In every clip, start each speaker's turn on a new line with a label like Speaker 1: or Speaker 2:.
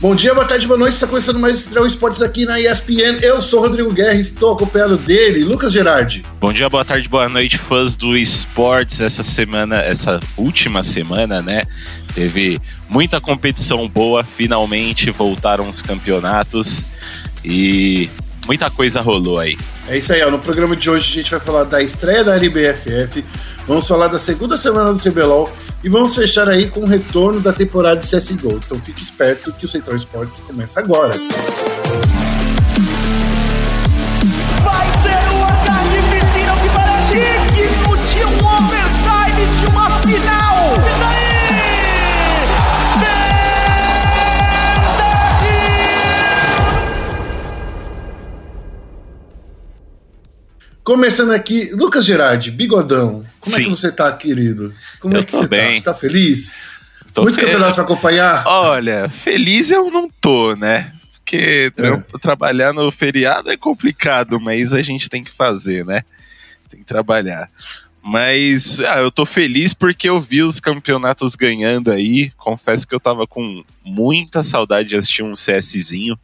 Speaker 1: Bom dia, boa tarde, boa noite. Está começando mais Estrela Esportes aqui na ESPN. Eu sou Rodrigo Guerra estou acompanhado dele, Lucas Gerardi.
Speaker 2: Bom dia, boa tarde, boa noite, fãs do esportes. Essa semana, essa última semana, né? Teve muita competição boa, finalmente voltaram os campeonatos e muita coisa rolou aí.
Speaker 1: É isso aí, ó. no programa de hoje a gente vai falar da estreia da LBFF, vamos falar da segunda semana do CBLOL e vamos fechar aí com o retorno da temporada de CSGO. Então fique esperto que o Central Esportes começa agora.
Speaker 3: Vai
Speaker 1: Começando aqui, Lucas Gerardi, bigodão. Como
Speaker 2: Sim.
Speaker 1: é que você tá, querido? Como
Speaker 2: Eu
Speaker 1: é que você
Speaker 2: bem.
Speaker 1: tá? Você tá feliz?
Speaker 2: Tô
Speaker 1: Muito
Speaker 2: fe-
Speaker 1: campeonato pra acompanhar?
Speaker 2: Olha, feliz eu não tô, né? Porque
Speaker 1: É.
Speaker 2: trabalhar no feriado é complicado, mas a gente tem que fazer, né? Tem que trabalhar. Mas ah, eu tô feliz porque eu vi os campeonatos ganhando aí. Confesso que eu tava com muita saudade de assistir um CSzinho.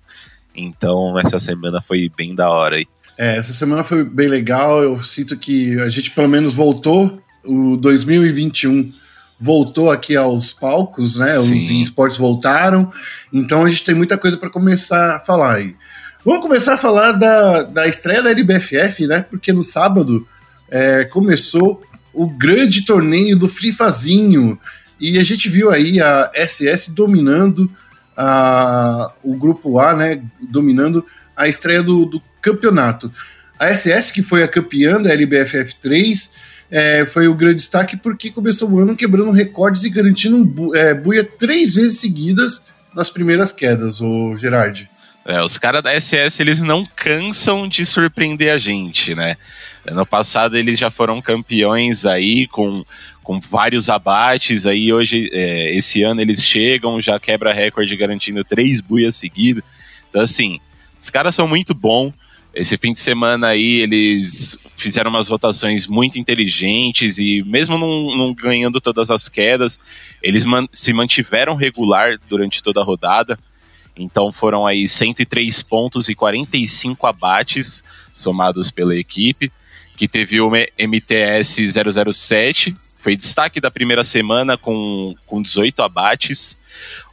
Speaker 2: Então essa semana foi bem da hora aí.
Speaker 1: É, essa semana foi bem legal. Eu sinto que a gente pelo menos voltou. O 2021 voltou aqui aos palcos, né? Os
Speaker 2: Sim.
Speaker 1: esportes voltaram. Então a gente tem muita coisa para começar a falar aí. Vamos começar a falar da, da estreia da LBFF, né? Porque no sábado é, começou o grande torneio do Frifazinho. E a gente viu aí a SS dominando a, o grupo A, né? Dominando a estreia do, do campeonato. A SS, que foi a campeã da LBFF 3, é, foi o grande destaque porque começou o ano quebrando recordes e garantindo um bu é, buia três vezes seguidas nas primeiras quedas, o Gerard.
Speaker 2: É, os caras da SS, eles não cansam de surpreender a gente, né? Ano passado eles já foram campeões aí com, com vários abates, aí hoje, é, esse ano eles chegam, já quebra recorde garantindo três buias seguidas. Então assim, os caras são muito bons. Esse fim de semana aí eles fizeram umas votações muito inteligentes e mesmo não, não ganhando todas as quedas, eles man- se mantiveram regular durante toda a rodada. Então foram aí 103 pontos e 45 abates somados pela equipe, que teve o MTS 007, foi destaque da primeira semana com, com 18 abates,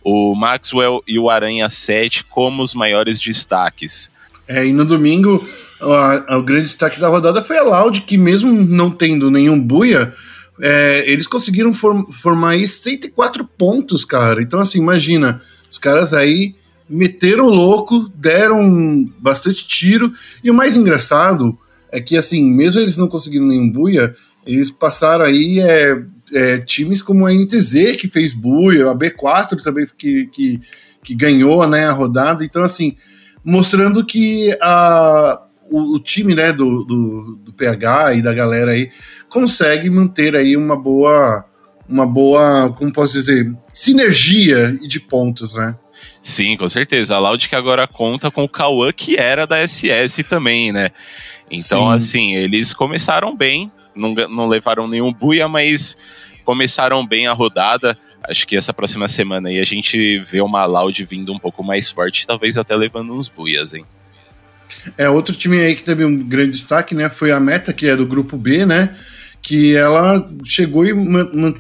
Speaker 2: o Maxwell e o Aranha 7 como os maiores destaques.
Speaker 1: É, e no domingo, a- a- o grande destaque da rodada foi a Loud, que mesmo não tendo nenhum buia, é, eles conseguiram form- formar aí 104 pontos, cara. Então, assim, imagina, os caras aí meteram louco, deram bastante tiro, e o mais engraçado é que, assim, mesmo eles não conseguindo nenhum buia, eles passaram aí é, é, times como a NTZ, que fez buia, a B4 também, que, que, que ganhou né, a rodada. Então, assim, mostrando que a, o, o time né, do, do, do PH e da galera aí consegue manter aí uma boa, uma boa, como posso dizer, sinergia de pontos, né?
Speaker 2: Sim, com certeza. A Loud que agora conta com o Cauã, que era da SS também, né? Então,
Speaker 1: Sim.
Speaker 2: assim, eles começaram bem, não, não levaram nenhum buia, mas começaram bem a rodada. Acho que essa próxima semana aí a gente vê uma Loud vindo um pouco mais forte, talvez até levando uns buias, hein?
Speaker 1: É, outro time aí que teve um grande destaque, né, foi a Meta, que é do grupo B, né, que ela chegou e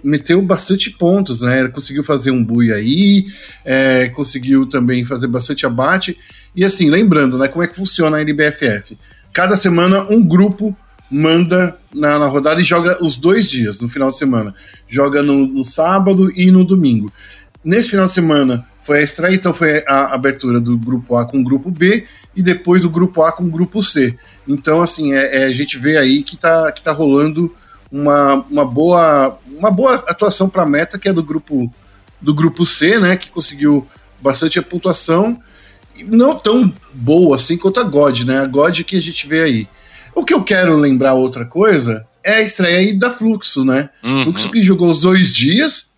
Speaker 1: meteu bastante pontos, né, ela conseguiu fazer um bui aí, é, conseguiu também fazer bastante abate, e assim, lembrando, né, como é que funciona a NBFF? Cada semana um grupo manda na, na rodada e joga os dois dias, no final de semana. Joga no, no sábado e no domingo. Nesse final de semana foi a estreia, então foi a abertura do grupo A com o grupo B e depois o grupo A com o grupo C. Então, assim, é, é, a gente vê aí que tá, que tá rolando uma, uma, boa, uma boa atuação para a meta, que é do grupo, do grupo C, né? Que conseguiu bastante a pontuação. Não tão boa assim quanto a God, né? A God que a gente vê aí. O que eu quero lembrar outra coisa é a estreia aí da Fluxo, né?
Speaker 2: Uhum.
Speaker 1: Fluxo que jogou os dois dias,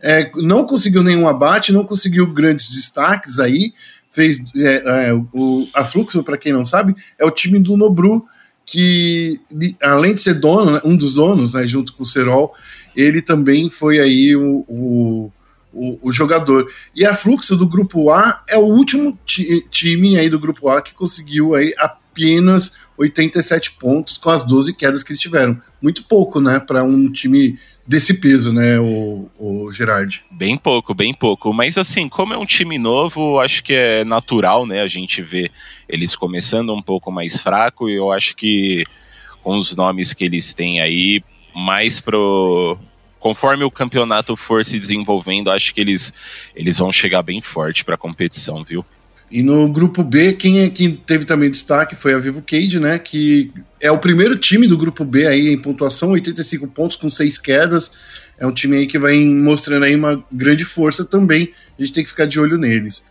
Speaker 1: é, não conseguiu nenhum abate, não conseguiu grandes destaques aí. Fez é, é, o, a Fluxo, para quem não sabe, é o time do Nobru, que além de ser dono, né, um dos donos, né, junto com o Serol, ele também foi aí o, o, o, o, jogador. E a Fluxo do grupo A é o último ti, time aí do grupo A que conseguiu aí apenas 87 pontos com as 12 quedas que eles tiveram. Muito pouco, né, para um time desse peso, né, o, o Gerard?
Speaker 2: Bem pouco, bem pouco. Mas assim, como é um time novo, acho que é natural, né, a gente ver eles começando um pouco mais fraco e eu acho que com os nomes que eles têm aí, mais pro conforme o campeonato for se desenvolvendo, acho que eles, eles vão chegar bem forte para a competição, viu?
Speaker 1: E no grupo B, quem, é, quem teve também destaque foi a Vivo Cade, né? Que é o primeiro time do grupo B aí em pontuação, 85 pontos com seis quedas. É um time aí que vai mostrando aí uma grande força também. A gente tem que ficar de olho neles.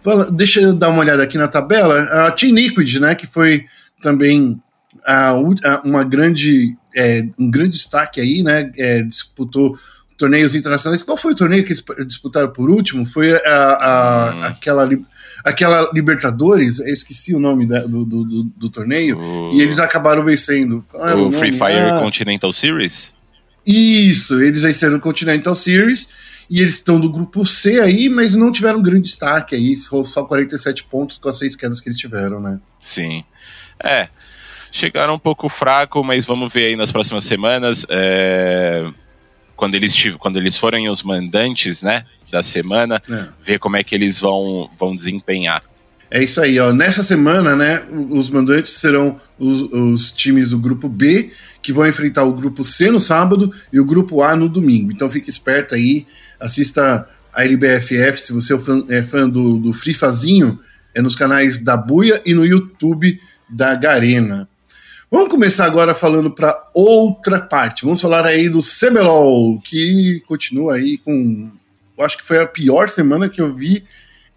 Speaker 1: Fala, deixa eu dar uma olhada aqui na tabela. A Team Liquid, né? Que foi também a, a, uma grande, é, um grande destaque aí, né? É, disputou torneios internacionais. Qual foi o torneio que eles disputaram por último? Foi a, a hum. aquela aquela Libertadores, eu esqueci o nome da, do, do, do, do, torneio, e eles acabaram vencendo.
Speaker 2: o, o Free Fire ah. Continental Series?
Speaker 1: Isso, eles venceram o Continental Series, e eles estão do grupo C aí, mas não tiveram grande destaque aí, só 47 pontos com as seis quedas que eles tiveram, né?
Speaker 2: Sim. É, chegaram um pouco fraco, mas vamos ver aí nas próximas semanas. É quando eles, quando eles forem os mandantes, né, da semana, é. ver como é que eles vão, vão desempenhar.
Speaker 1: É isso aí, ó. Nessa semana, né, os mandantes serão os, os, times do grupo B, que vão enfrentar o grupo C no sábado e o grupo A no domingo. Então fique esperto aí, assista a LBFF, se você é fã, é fã do, do Free Fazinho, é nos canais da Buia e no YouTube da Garena. Vamos começar agora falando para outra parte. Vamos falar aí do CBLOL, que continua aí com. Eu acho que foi a pior semana que eu vi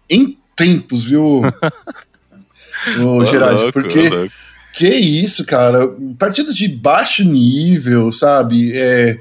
Speaker 1: em tempos, viu, o Gerard? Porque. Que isso, cara? Partidas de baixo nível, sabe? É,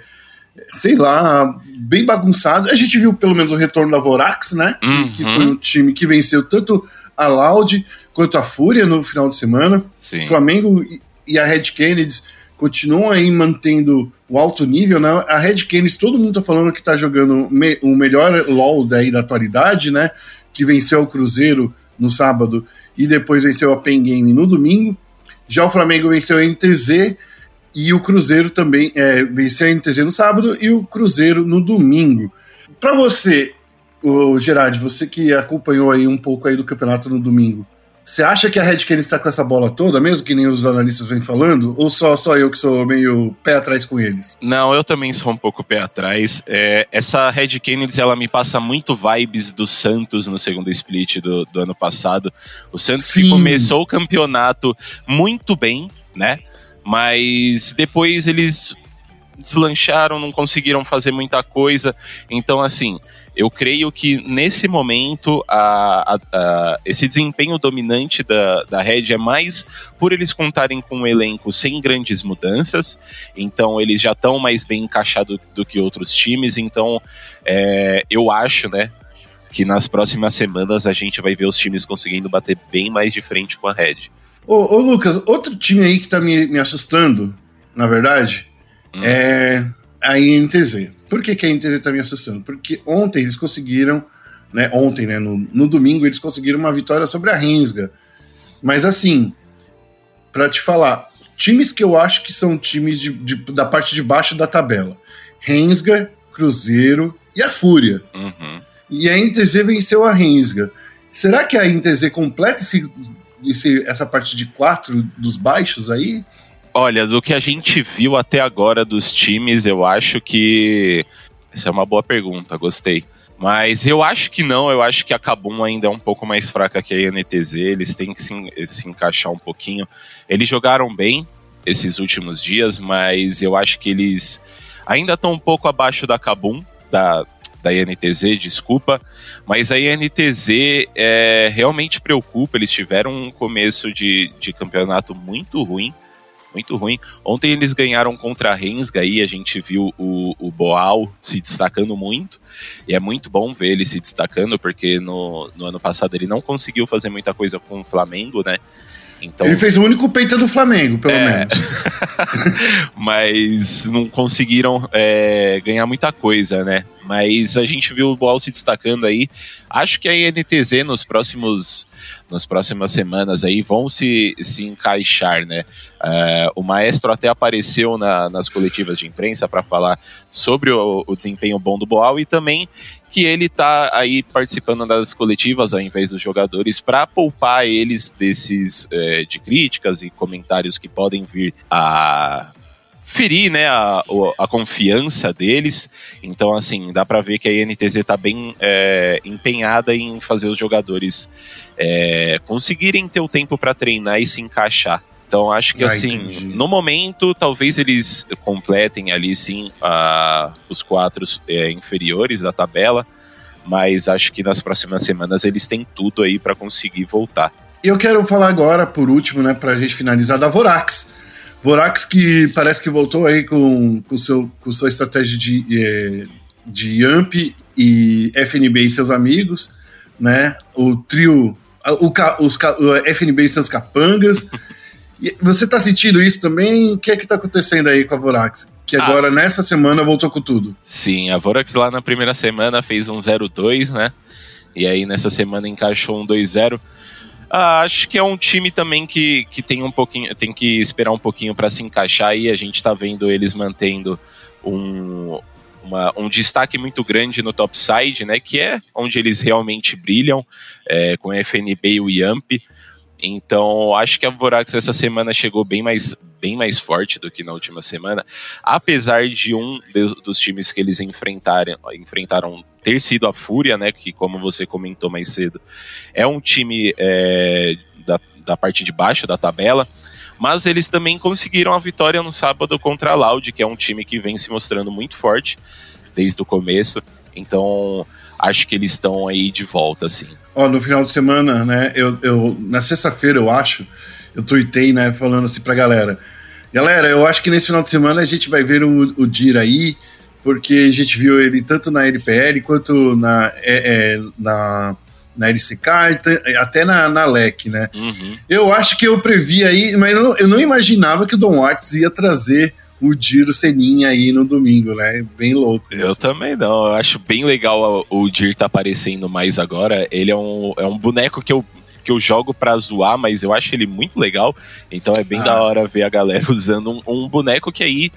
Speaker 1: sei lá, bem bagunçado. A gente viu pelo menos o retorno da Vorax, né? Uhum. Que foi um time que venceu tanto a Loud quanto a Fúria no final de semana. Sim. Flamengo e a Red Kennedy continuam aí mantendo o alto nível, né? A Red Kennedy, todo mundo tá falando que tá jogando me, o melhor LoL daí da atualidade, né? Que venceu o Cruzeiro no sábado e depois venceu a Pen Game no domingo. Já o Flamengo venceu a NTZ e o Cruzeiro também é, venceu a NTZ no sábado e o Cruzeiro no domingo. Para você, o Gerard, você que acompanhou aí um pouco aí do campeonato no domingo, você acha que a Red Kennedy está com essa bola toda, mesmo que nem os analistas vêm falando? Ou só, só eu que sou meio pé atrás com eles?
Speaker 2: Não, eu também sou um pouco pé atrás. É, essa Red Kennedy, ela me passa muito vibes do Santos no segundo split do, do ano passado. O Santos Sim. que começou o campeonato muito bem, né? Mas depois eles deslancharam, não conseguiram fazer muita coisa. Então, assim, eu creio que nesse momento a, a, a, esse desempenho dominante da, da Red é mais por eles contarem com um elenco sem grandes mudanças. Então, eles já estão mais bem encaixados do que outros times. Então, é, eu acho, né? Que nas próximas semanas a gente vai ver os times conseguindo bater bem mais de frente com a Red.
Speaker 1: Ô, ô Lucas, outro time aí que tá me, me assustando, na verdade, Hum. É a INTZ. Por que, que a INTZ está me assustando? Porque ontem eles conseguiram, né? Ontem, né? No, no domingo, eles conseguiram uma vitória sobre a Rensga. Mas assim, para te falar, times que eu acho que são times de, de, da parte de baixo da tabela: Rensga, Cruzeiro e a Fúria. Uhum. E a INTZ venceu a Rensga. Será que a INTZ completa esse, esse, essa parte de quatro dos baixos aí?
Speaker 2: Olha, do que a gente viu até agora dos times, eu acho que. Essa é uma boa pergunta, gostei. Mas eu acho que não, eu acho que a Kabum ainda é um pouco mais fraca que a INTZ, eles têm que se, se encaixar um pouquinho. Eles jogaram bem esses últimos dias, mas eu acho que eles ainda estão um pouco abaixo da Kabum, da, da INTZ, desculpa, mas a INTZ é, realmente preocupa, eles tiveram um começo de, de campeonato muito ruim, muito ruim. Ontem eles ganharam contra a Rensga aí, a gente viu o, o Boal se destacando muito. E é muito bom ver ele se destacando, porque no, no ano passado ele não conseguiu fazer muita coisa com o Flamengo, né?
Speaker 1: Então, ele fez o único peito do Flamengo, pelo é... menos.
Speaker 2: Mas não conseguiram é, ganhar muita coisa, né? Mas a gente viu o Boal se destacando aí. Acho que a INTZ nos próximos nas próximas semanas aí vão se, se encaixar, né? Uh, o Maestro até apareceu na, nas coletivas de imprensa para falar sobre o, o, desempenho bom do Boal e também que ele tá aí participando das coletivas ao invés dos jogadores para poupar eles desses uh, de críticas e comentários que podem vir a ferir né, a, a confiança deles. Então, assim, dá para ver que a INTZ está bem é, empenhada em fazer os jogadores é, conseguirem ter o tempo para treinar e se encaixar. Então, acho que, ah, assim, entendi. no momento, talvez eles completem ali, sim, a, os quatro é, inferiores da tabela, mas acho que nas próximas semanas eles têm tudo aí para conseguir voltar.
Speaker 1: E eu quero falar agora, por último, né, para a gente finalizar, da Vorax Vorax que parece que voltou aí com, com, seu, com sua estratégia de, eh, de AMP e FNB e seus amigos, né? O trio, o, os, o FNB e seus capangas. Você tá sentindo isso também? O que é que tá acontecendo aí com a Vorax? Que ah. agora, ah, nessa semana, voltou com tudo.
Speaker 2: Sim, a Vorax lá na primeira semana fez um 0-2, né? E aí nessa semana encaixou um 2-0. Ah, acho que é um time também que, que tem um pouquinho, tem que esperar um pouquinho para se encaixar e a gente está vendo eles mantendo um, uma, um destaque muito grande no topside, né? Que é onde eles realmente brilham, é, com FNB e o Yamp. Então, acho que a Vorax essa semana chegou bem mais, bem mais forte do que na última semana, apesar de um de, dos times que eles enfrentaram, enfrentaram ter sido a Fúria, né? Que, como você comentou mais cedo, é um time é, da, da parte de baixo da tabela. Mas eles também conseguiram a vitória no sábado contra a Loud, que é um time que vem se mostrando muito forte desde o começo. Então, acho que eles estão aí de volta, assim.
Speaker 1: Ó, no final de semana, né? Eu, eu na sexta-feira, eu acho, eu tuitei, né, falando assim pra galera. Galera, eu acho que nesse final de semana a gente vai ver o, o Dir aí, porque a gente viu ele tanto na LPL quanto na, é, é, na, na LCK, até na, na LEC, né? Uhum. Eu acho que eu previ aí, mas eu não, eu não imaginava que o Don Watts ia trazer o Diro Seninha aí no domingo, né? Bem louco.
Speaker 2: Eu isso. também não. Eu acho bem legal o Dir tá aparecendo mais agora. Ele é um, é um boneco que eu que eu jogo pra zoar, mas eu acho ele muito legal. Então é bem ah. da hora ver a galera usando um, um boneco que aí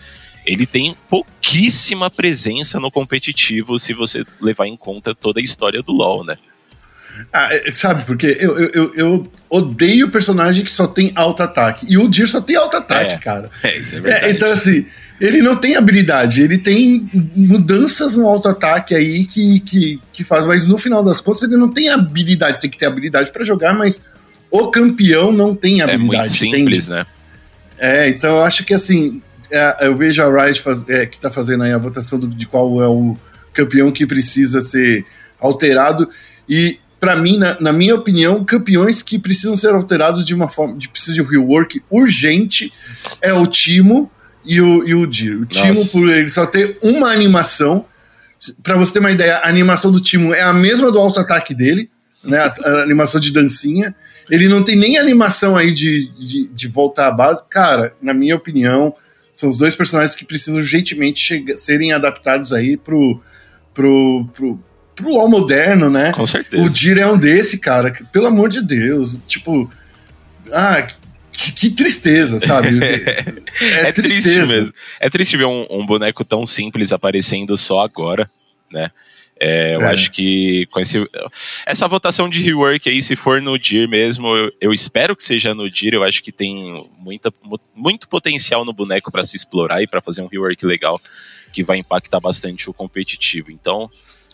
Speaker 2: ele tem pouquíssima presença no competitivo se você levar em conta toda a história do LoL, né?
Speaker 1: Ah, é, sabe, porque eu, eu, eu, odeio personagem que só tem alto ataque. E o Dir só tem alto ataque, é, cara. É, isso é verdade. É, então, assim, ele não tem habilidade, ele tem mudanças no alto ataque aí que, que, que faz, mas no final das contas ele não tem habilidade, tem que ter habilidade para jogar, mas o campeão não tem habilidade. É muito
Speaker 2: simples, entende? né?
Speaker 1: É, então eu acho que assim, é, eu vejo a Riot faz, é, que está fazendo aí a votação do, de qual é o campeão que precisa ser alterado. E, para mim, na, na, minha opinião, campeões que precisam ser alterados de uma forma. De, precisa de um rework urgente é o Timo e o, e o Dir. O Timo, por ele só ter uma animação. Para você ter uma ideia, a animação do Timo é a mesma do auto-ataque dele, né? A, a, animação de dancinha. Ele não tem nem animação aí de, de, de voltar à base. Cara, na minha opinião, são os dois personagens que precisam urgentemente serem adaptados aí pro, pro, pro, pro LoL moderno, né?
Speaker 2: Com certeza.
Speaker 1: O Dir é um desse, cara. Que, pelo amor de Deus. Tipo. Ah, que, que tristeza, sabe?
Speaker 2: é, é triste mesmo. É triste ver um, um boneco tão simples aparecendo só agora, né? É, eu é. acho que com esse, essa votação de rework aí, se for no DIR mesmo, eu, eu espero que seja no DIR. Eu acho que tem muita, muito potencial no boneco para se explorar e para fazer um rework legal que vai impactar bastante o competitivo. Então,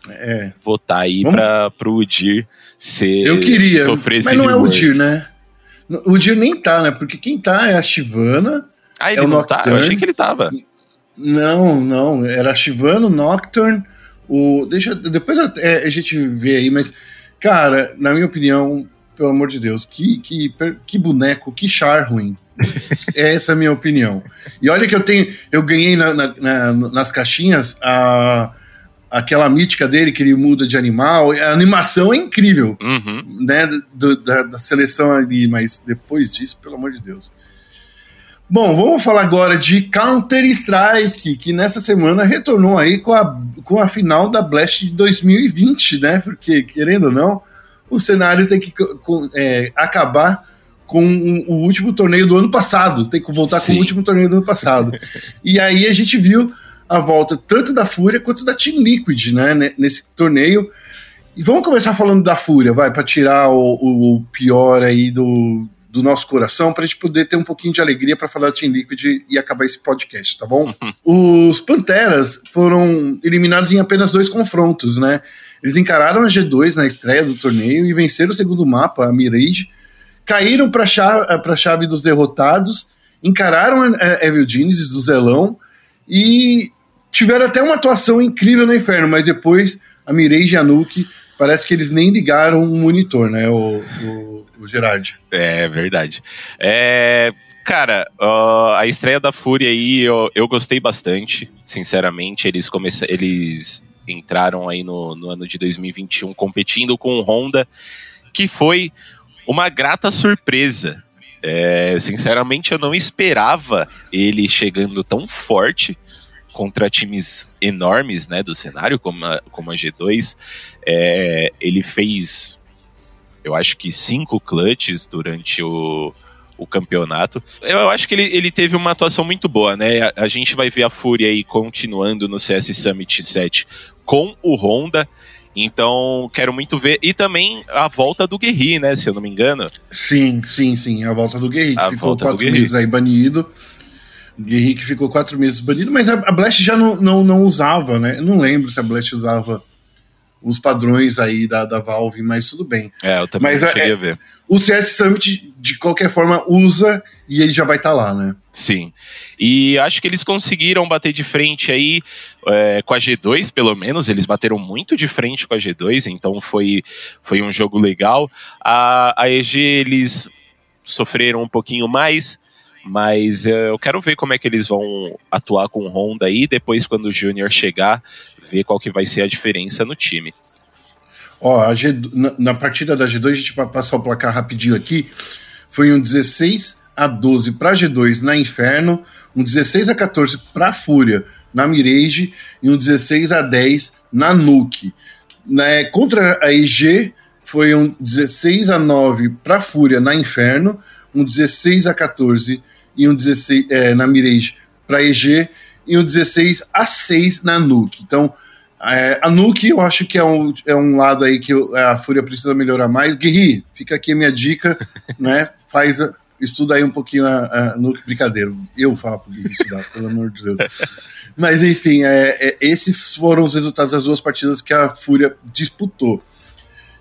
Speaker 2: é. votar aí para o DIR ser.
Speaker 1: Eu queria, sofrer mas não rework. é o DIR, né? O DIR nem tá, né? Porque quem tá é a Shivana.
Speaker 2: Ah, ele é não Nocturne. tá? Eu achei que ele tava.
Speaker 1: Não, não. Era a Shivana, o Nocturne. O, deixa, depois a, é, a gente vê aí, mas, cara, na minha opinião, pelo amor de Deus, que, que, que boneco, que char ruim. Essa é a minha opinião. E olha que eu tenho, eu ganhei na, na, na, nas caixinhas a, aquela mítica dele que ele muda de animal. A animação é incrível, uhum. né? Do, da, da, seleção ali, mas depois disso, pelo amor de Deus. Bom, vamos falar agora de Counter-Strike, que nessa semana retornou aí com a, com a final da Blast de 2020, né? Porque, querendo ou não, o cenário tem que com, é, acabar com o último torneio do ano passado, tem que voltar Sim. com o último torneio do ano passado. e aí a gente viu a volta tanto da Fúria quanto da Team Liquid, né? Nesse torneio. E vamos começar falando da Fúria, vai, para tirar o, o, pior aí do, do nosso coração para a gente poder ter um pouquinho de alegria para falar da Team Liquid e acabar esse podcast, tá bom? Os Panteras foram eliminados em apenas dois confrontos, né? Eles encararam a G2 na estreia do torneio e venceram o segundo mapa, a Mirage, caíram para a chave, chave dos derrotados, encararam a Evil Genesis do Zelão e tiveram até uma atuação incrível no Inferno, mas depois a Mirage e a Nuke parece que eles nem ligaram o monitor, né, o, o, o Gerard?
Speaker 2: É verdade. É, cara, a estreia da Fúria aí eu, eu gostei bastante, sinceramente. Eles começaram, eles entraram aí no, no ano de 2021 competindo com o Honda, que foi uma grata surpresa. É, sinceramente, eu não esperava ele chegando tão forte contra times enormes né, do cenário, como a, como a G2. É, ele fez, eu acho que cinco clutches durante o, o campeonato. Eu acho que ele, ele teve uma atuação muito boa, né? A, a, gente vai ver a Fúria aí continuando no CS Summit 7 com o Honda. Então, quero muito ver. E também a volta do Guerri, né? Se eu não me engano.
Speaker 1: Sim, sim, sim. A volta do Guerri, que ficou quatro meses aí banido. Guerri que ficou quatro meses banido, mas a, a Blast já não, não, não usava, né? Eu não lembro se a Blast usava os padrões aí da, da Valve, mas tudo bem.
Speaker 2: É, eu também
Speaker 1: mas,
Speaker 2: não cheguei é, a ver.
Speaker 1: O CS Summit, de qualquer forma, usa e ele já vai estar tá lá, né?
Speaker 2: Sim. E acho que eles conseguiram bater de frente aí é, com a G2, pelo menos. Eles bateram muito de frente com a G2, então foi, foi um jogo legal. A, a EG, eles sofreram um pouquinho mais, mas é, eu quero ver como é que eles vão atuar com o Honda aí, depois quando o Júnior chegar, ver qual que vai ser a diferença no time.
Speaker 1: Ó, a G, na, na, partida da G2, a gente vai passar o placar rapidinho aqui. Foi um 16 a 12 para G2 na Inferno, um 16 a 14 para Fúria na Mirage e um 16 a 10 na Nuke. Né, contra a EG foi um 16 a 9 para Fúria na Inferno, um 16 a 14 e um 16 é, na Mirage para EG e um 16 a 6 na Nuke. Então, é, a Nuke eu acho que é um, é um lado aí que a Fúria precisa melhorar mais. Guerri, fica aqui a minha dica, né? Faz, estuda aí um pouquinho a, a Nuke, brincadeira. Eu falo pro Guerri estudar, pelo amor de Deus. Mas enfim, é, é, esses foram os resultados das duas partidas que a Fúria disputou.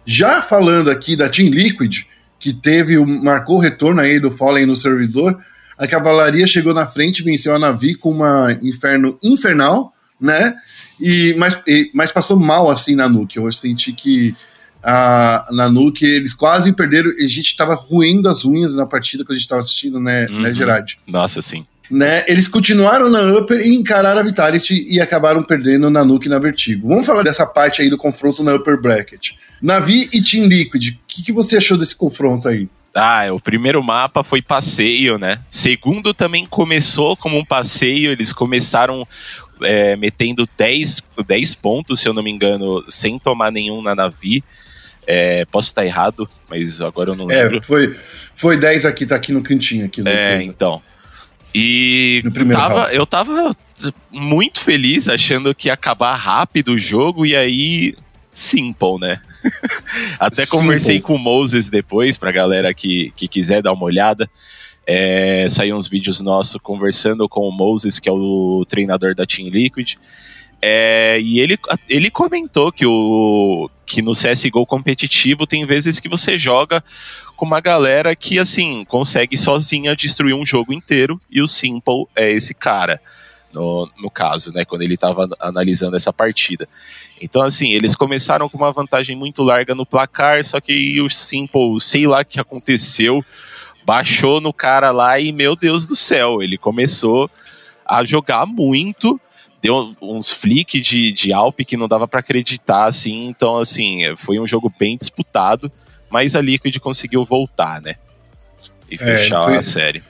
Speaker 1: Já falando aqui da Team Liquid, que teve, marcou o retorno aí do Fallen no servidor, a cavalaria chegou na frente, venceu a Navi com uma inferno infernal, né? E, mas, e, mas passou mal assim na Nuke. Eu senti que a, na Nuke eles quase perderam. A gente estava ruindo as unhas na partida que a gente estava assistindo, né, né uhum. né, Gerard?
Speaker 2: Nossa, sim.
Speaker 1: Né, eles continuaram na Upper e encararam a Vitality e acabaram perdendo na Nuke e na Vertigo. Vamos falar dessa parte aí do confronto na Upper Bracket. Navi e Team Liquid, o que, que você achou desse confronto aí?
Speaker 2: Ah, o primeiro mapa foi passeio, né? Segundo também começou como um passeio, eles começaram é, metendo 10, 10 pontos, se eu não me engano, sem tomar nenhum na Navi. É, posso estar errado, mas agora eu não
Speaker 1: é,
Speaker 2: lembro.
Speaker 1: É, foi, foi 10 aqui, tá aqui no cantinho. Aqui
Speaker 2: é, coisa. então. E tava, eu tava muito feliz, achando que ia acabar rápido o jogo, e aí, simple, né? Até conversei com o Moses depois, pra galera que, que quiser dar uma olhada. É, saiu uns vídeos nossos conversando com o Moses, que é o treinador da Team Liquid. É, e ele, ele comentou que, o, que no CSGO competitivo tem vezes que você joga com uma galera que, assim, consegue sozinha destruir um jogo inteiro, e o Simple é esse cara no, no caso, né, quando ele estava analisando essa partida. Então, assim, eles começaram com uma vantagem muito larga no placar, só que o Simple, sei lá o que aconteceu, baixou no cara lá e, meu Deus do céu, ele começou a jogar muito, deu uns flick de, de Alp que não dava para acreditar, assim, então, assim, foi um jogo bem disputado, mas a Liquid conseguiu voltar, né, e é, fechar é, foi... a série.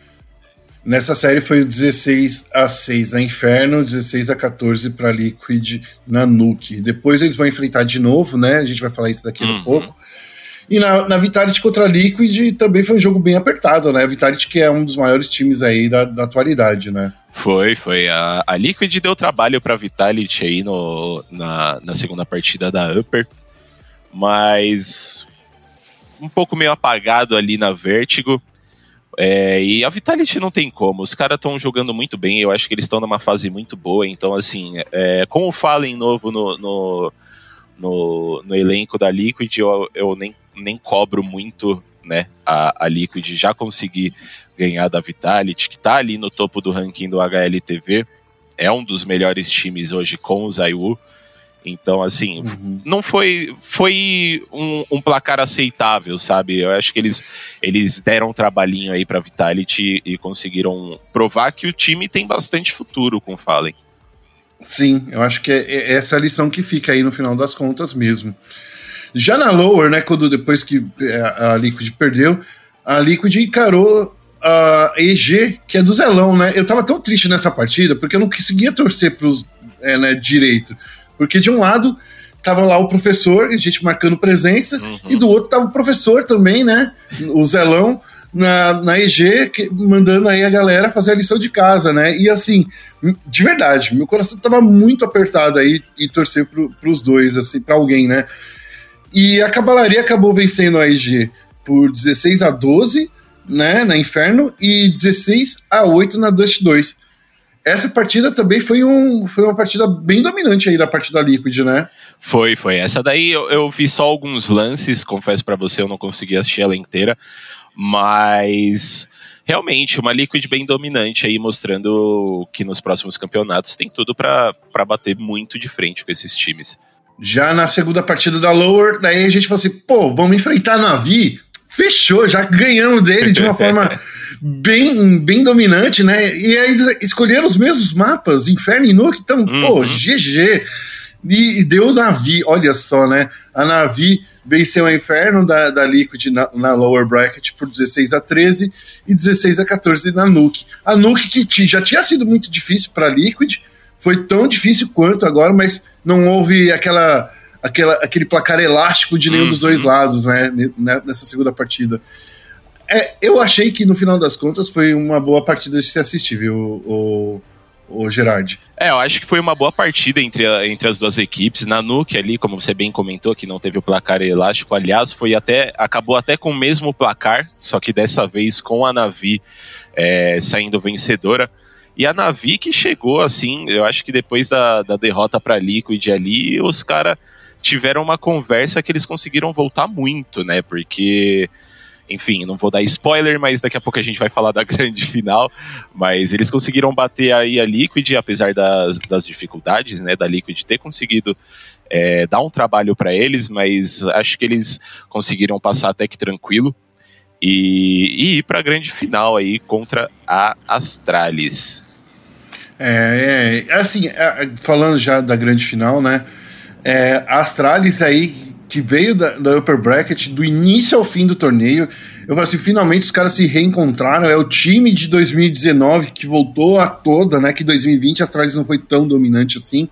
Speaker 1: Nessa série foi 16 a 6 na Inferno, 16 a 14 para Liquid na Nuke. Depois eles vão enfrentar de novo, né? A gente vai falar isso daqui a uhum. pouco. E na, na Vitality contra a Liquid também foi um jogo bem apertado, né? A Vitality que é um dos maiores times aí da, da atualidade, né?
Speaker 2: Foi, foi. A, a Liquid deu trabalho pra Vitality aí no, na, na segunda partida da Upper, mas um pouco meio apagado ali na Vertigo. É, e a Vitality não tem como, os caras estão jogando muito bem, eu acho que eles estão numa fase muito boa, então assim, é, com o Fallen novo no, no, no, no, elenco da Liquid, eu, eu nem, nem cobro muito né, a, a Liquid já conseguir ganhar da Vitality, que está ali no topo do ranking do HLTV, é um dos melhores times hoje com o Zaiwu, então, assim, uhum. não foi foi um, um, placar aceitável, sabe? Eu acho que eles, eles deram um trabalhinho aí pra Vitality e conseguiram provar que o time tem bastante futuro com o Fallen.
Speaker 1: Sim, eu acho que é, é essa é a lição que fica aí no final das contas mesmo. Já na Lower, né, quando depois que é, a Liquid perdeu, a Liquid encarou a EG, que é do Zelão, né? Eu tava tão triste nessa partida porque eu não conseguia torcer pros é, né, direito. Porque de um lado tava lá o professor, a gente marcando presença, uhum. e do outro tava o professor também, né? O Zelão na, na EG, que, mandando aí a galera fazer a lição de casa, né? E assim, de verdade, meu coração tava muito apertado aí e torcer pro, pros dois, assim, para alguém, né? E a Cavalaria acabou vencendo a EG por 16 a 12, né, na Inferno, e 16 a 8 na Dust 2 essa partida também foi, um, foi uma partida bem dominante aí da partida Liquid, né?
Speaker 2: Foi, foi. Essa daí eu, eu vi só alguns lances, confesso para você, eu não consegui assistir ela inteira, mas realmente uma Liquid bem dominante aí, mostrando que nos próximos campeonatos tem tudo para bater muito de frente com esses times.
Speaker 1: Já na segunda partida da Lower, daí a gente falou assim, pô, vamos enfrentar a Navi? Fechou, já ganhamos dele de uma forma bem, bem dominante, né? E aí escolheram os mesmos mapas, Inferno e Nuke, então, uhum. pô, GG. E, e deu Navi, olha só, né? A Navi venceu a Inferno da, da Liquid na, na, lower bracket por 16 a 13 e 16 a 14 na Nuke. A Nuke que já tinha sido muito difícil para Liquid, foi tão difícil quanto agora, mas não houve aquela, aquela aquele placar elástico de nenhum uhum. dos dois lados, né? Nessa segunda partida. É, eu achei que no final das contas foi uma boa partida de se assistir, viu, o, o Gerard?
Speaker 2: É, eu acho que foi uma boa partida entre, a, entre as duas equipes. Na Nuke ali, como você bem comentou, que não teve o placar elástico, aliás, foi até acabou até com o mesmo placar, só que dessa vez com a Navi é, saindo vencedora. E a Navi que chegou assim, eu acho que depois da, da derrota para Liquid ali, os caras tiveram uma conversa que eles conseguiram voltar muito, né? Porque enfim, não vou dar spoiler, mas daqui a pouco a gente vai falar da grande final. Mas eles conseguiram bater aí a Liquid, apesar das, das dificuldades, né, da Liquid ter conseguido é, dar um trabalho para eles, mas acho que eles conseguiram passar até que tranquilo e, e ir para a grande final aí contra a Astralis.
Speaker 1: É, é assim, é, falando já da grande final, né? É, a Astralis aí que veio da, da, upper bracket do início ao fim do torneio. Eu falei assim, finalmente os caras se reencontraram. É o time de 2019 que voltou a toda, né? Que 2020 a Astralis não foi tão dominante assim.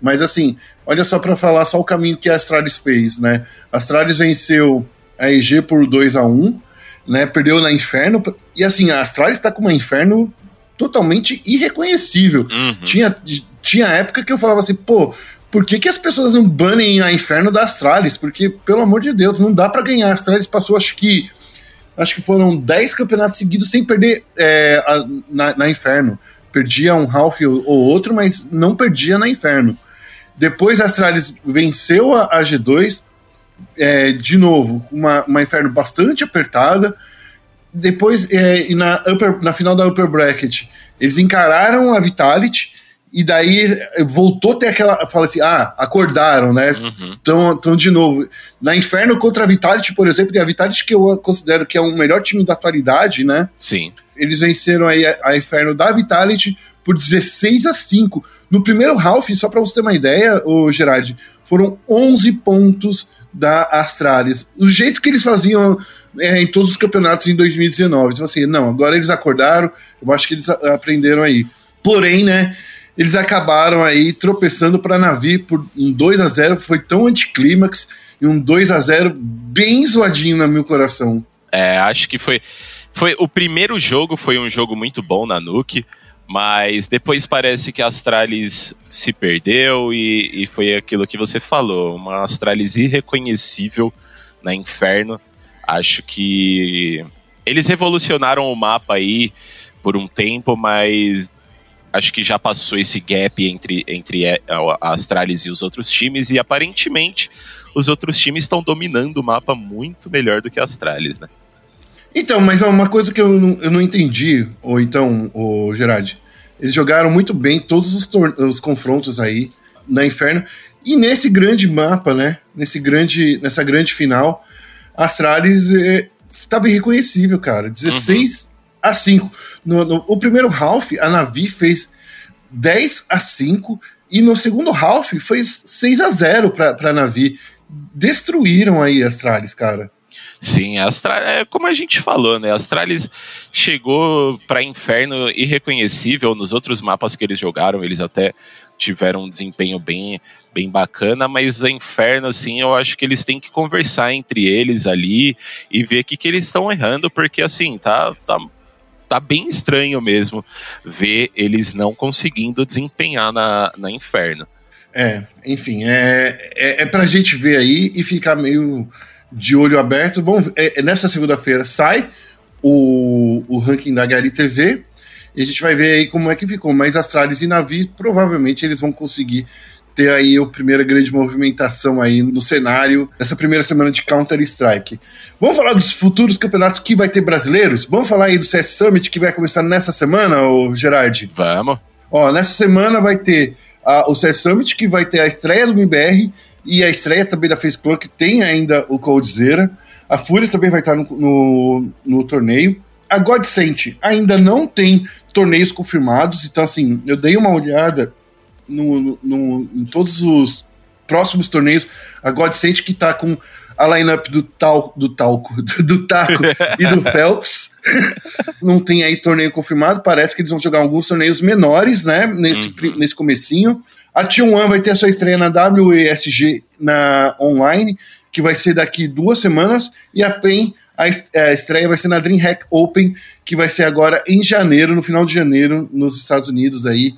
Speaker 1: Mas assim, olha só para falar só o caminho que a Astralis fez, né? A Astralis venceu a EG por 2 a 1 né? Perdeu na Inferno. E assim, a Astralis está com uma Inferno totalmente irreconhecível. Uhum. Tinha, tinha época que eu falava assim, pô, por que, que as pessoas não banem a Inferno da Astralis? Porque, pelo amor de Deus, não dá para ganhar. A Astralis passou, acho que. Acho que foram 10 campeonatos seguidos sem perder é, a, na, na, Inferno. Perdia um Half ou, ou, outro, mas não perdia na Inferno. Depois a Astralis venceu a, a G2, é, de novo, uma, uma Inferno bastante apertada. Depois, é, na, upper, na final da Upper Bracket, eles encararam a Vitality e daí voltou a ter aquela. Fala assim, ah, acordaram, né? Então, uhum. de novo. Na Inferno contra a Vitality, por exemplo, e a Vitality que eu considero que é o melhor time da atualidade, né?
Speaker 2: Sim.
Speaker 1: Eles venceram aí a, a Inferno da Vitality por 16 a 5. No primeiro half, só para você ter uma ideia, o Gerard, foram 11 pontos da Astralis. O jeito que eles faziam é, em todos os campeonatos em 2019. Então, assim, não, agora eles acordaram, eu acho que eles aprenderam aí. Porém, né, eles acabaram aí tropeçando para Navi por um 2 a 0 foi tão anticlímax e um 2 a 0 bem zoadinho no meu coração.
Speaker 2: É, acho que foi foi o primeiro jogo foi um jogo muito bom na Nuke, mas depois parece que a Astralis se perdeu e, e foi aquilo que você falou, uma Astralis irreconhecível na Inferno. Acho que eles revolucionaram o mapa aí por um tempo, mas acho que já passou esse gap entre, entre a Astralis e os outros times, e aparentemente os outros times estão dominando o mapa muito melhor do que a Astralis, né?
Speaker 1: Então, mas uma coisa que eu não, eu não entendi, ou então, o Gerard, eles jogaram muito bem todos os, os confrontos aí na Inferno, e nesse grande mapa, né, nesse grande, nessa grande final, Astralis estava é, irreconhecível, cara. 16 uhum. A 5. No, no, o primeiro half, a Navi fez 10 a 5. E no segundo half foi 6 a 0 para a Navi. Destruíram aí Astralis, cara.
Speaker 2: Sim, Astra é como a gente falou, né? Astralis chegou para Inferno irreconhecível nos outros mapas que eles jogaram, eles até tiveram um desempenho bem, bem bacana, mas a Inferno, assim, eu acho que eles têm que conversar entre eles ali e ver o que, que eles estão errando, porque, assim, tá, tá, tá bem estranho mesmo ver eles não conseguindo desempenhar na, na Inferno.
Speaker 1: É, enfim, é, é, é pra gente ver aí e ficar meio de olho aberto. Bom, é, é nessa segunda-feira sai o, o ranking da HLTV e a gente vai ver aí como é que ficou. Mas Astralis e Navi, provavelmente eles vão conseguir ter aí a primeira grande movimentação aí no cenário nessa primeira semana de Counter-Strike. Vamos falar dos futuros campeonatos que vai ter brasileiros? Vamos falar aí do CS Summit que vai começar nessa semana, ô Gerard?
Speaker 2: Vamos.
Speaker 1: Ó, nessa semana vai ter a, o CS Summit, que vai ter a estreia do MBR e a estreia também da Face Clan, que tem ainda o Coldzera. A Fúria também vai estar no, no, no torneio. A Godsent ainda não tem torneios confirmados, então assim, eu dei uma olhada no, no, em todos os próximos torneios. A Godsent que tá com a lineup do tal do talco, do taco e do Phelps. não tem aí torneio confirmado, parece que eles vão jogar alguns torneios menores, né, nesse, uhum. nesse comecinho. A T1 vai ter a sua estreia na WESG na online, que vai ser daqui duas semanas, e a PEN a estreia vai ser na DreamHack Open, que vai ser agora em janeiro, no final de janeiro, nos Estados Unidos aí,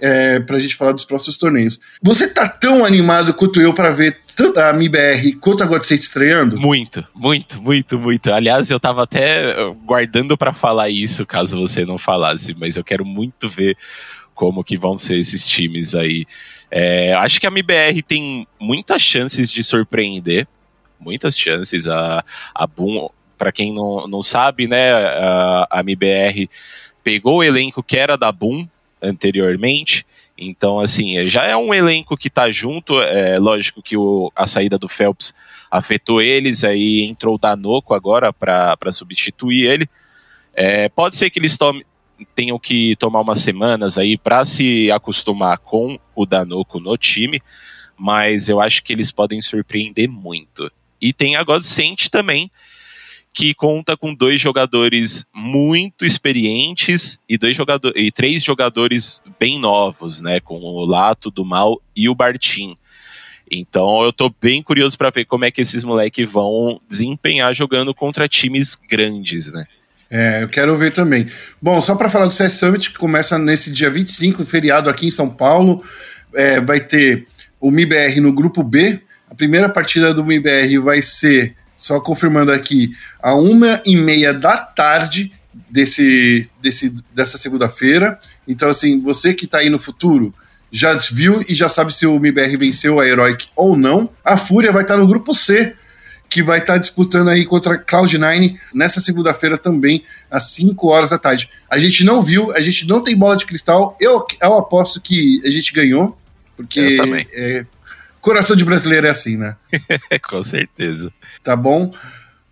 Speaker 1: é, pra gente falar dos próximos torneios. Você tá tão animado quanto eu para ver tanto a MIBR quanto a Godstate estreando?
Speaker 2: Muito, muito, muito, muito. Aliás, eu tava até guardando para falar isso, caso você não falasse, mas eu quero muito ver como que vão ser esses times aí. É, acho que a MIBR tem muitas chances de surpreender, muitas chances. A, a Boom para quem não, não sabe, né, a, a MBR pegou o elenco que era da Boom anteriormente. Então, assim, já é um elenco que tá junto. É lógico que o, a saída do Phelps afetou eles, aí entrou o Danoco agora para substituir ele. É, pode ser que eles tome, tenham que tomar umas semanas aí para se acostumar com o Danoco no time, mas eu acho que eles podem surpreender muito. E tem a Godsent também, que conta com dois jogadores muito experientes e dois jogadores e três jogadores bem novos, né, com o Lato do Mal e o Bartim. Então eu tô bem curioso para ver como é que esses moleques vão desempenhar jogando contra times grandes, né?
Speaker 1: É, eu quero ver também. Bom, só para falar do CS Summit, que começa nesse dia 25, feriado aqui em São Paulo, é, vai ter o MIBR no grupo B. A primeira partida do MIBR vai ser só confirmando aqui, a uma e meia da tarde desse, desse, dessa segunda-feira. Então, assim, você que está aí no futuro já viu e já sabe se o MBR venceu a Heroic ou não. A Fúria vai estar tá no grupo C, que vai estar tá disputando aí contra a Cloud9 nessa segunda-feira também, às 5 horas da tarde. A gente não viu, a gente não tem bola de cristal. Eu, eu aposto que a gente ganhou, porque é, Coração de brasileiro é assim, né?
Speaker 2: Com certeza.
Speaker 1: Tá bom.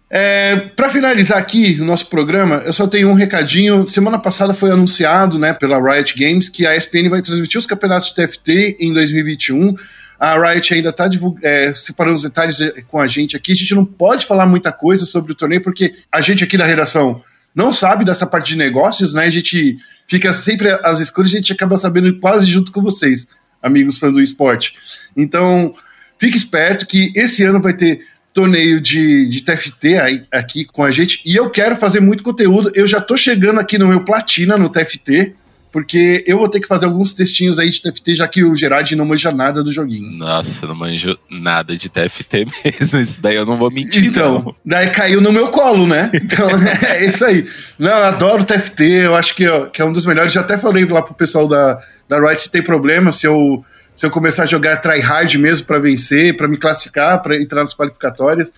Speaker 1: É, para finalizar aqui o nosso programa, eu só tenho um recadinho. Semana passada foi anunciado, né, pela Riot Games, que a ESPN vai transmitir os campeonatos de TFT em 2021. A Riot ainda está é, separando os detalhes é, com a gente aqui. A gente não pode falar muita coisa sobre o torneio, porque a gente aqui da redação não sabe dessa parte de negócios, né? A gente fica sempre às escuras, a gente acaba sabendo quase junto com vocês, amigos fãs do esporte. Então, fique esperto que esse ano vai ter torneio de, de TFT aí, aqui com a gente. E eu quero fazer muito conteúdo. Eu já tô chegando aqui no meu platina no TFT porque eu vou ter que fazer alguns textinhos aí de TFT, já que o Gerard não manja nada do joguinho.
Speaker 2: Nossa, não manjo nada de TFT mesmo, isso daí eu não vou mentir.
Speaker 1: Então,
Speaker 2: não.
Speaker 1: daí caiu no meu colo, né? Então, é isso aí. Não, eu adoro TFT, eu acho que, que é um dos melhores. Já até falei lá pro pessoal da, da Riot se tem problema, se eu, se eu começar a jogar tryhard mesmo para vencer, para me classificar, para entrar nas qualificatórias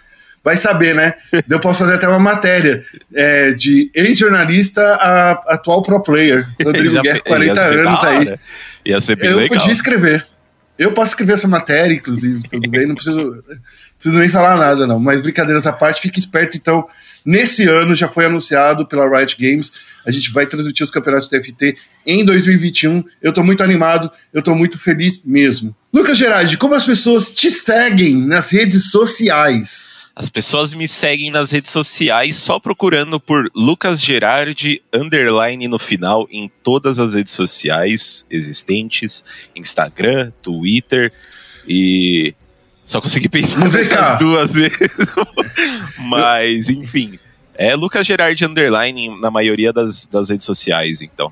Speaker 1: vai saber, né? Eu posso fazer até uma matéria é, de ex-jornalista a atual pro player. Rodrigo Guerra, 40 anos aí.
Speaker 2: Ia ser bem
Speaker 1: Eu
Speaker 2: legal.
Speaker 1: podia escrever. Eu posso escrever essa matéria, inclusive, tudo bem, não preciso, preciso nem falar nada, não. Mas brincadeiras à parte, fique esperto, então. Nesse ano já foi anunciado pela Riot Games, a gente vai transmitir os campeonatos TFT em 2021. Eu tô muito animado, eu tô muito feliz mesmo. Lucas Gerardi, como as pessoas te seguem nas redes sociais?
Speaker 2: As pessoas me seguem nas redes sociais só procurando por Lucas Gerardi underline no final em todas as redes sociais existentes, Instagram, Twitter e só consegui pensar nessas duas mesmo. Mas enfim, é Lucas Gerardi underline na maioria das, das redes sociais, então.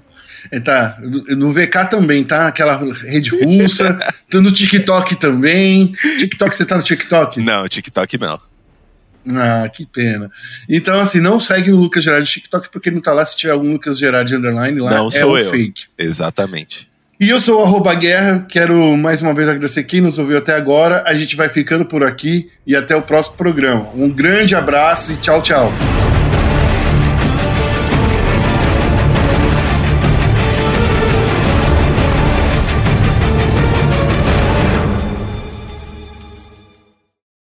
Speaker 1: É, tá, no VK também, tá? Aquela rede russa, tá no TikTok também. TikTok, você tá no TikTok?
Speaker 2: Não, TikTok não.
Speaker 1: Ah, que pena. Então, assim, não segue o Lucas Gerardi no TikTok porque não tá lá. Se tiver algum Lucas Gerardi underline lá,
Speaker 2: Não
Speaker 1: é
Speaker 2: sou
Speaker 1: o
Speaker 2: eu.
Speaker 1: fake.
Speaker 2: Exatamente.
Speaker 1: E eu sou o arroba guerra, quero mais uma vez agradecer quem nos ouviu até agora. A gente vai ficando por aqui e até o próximo programa. Um grande abraço e tchau, tchau.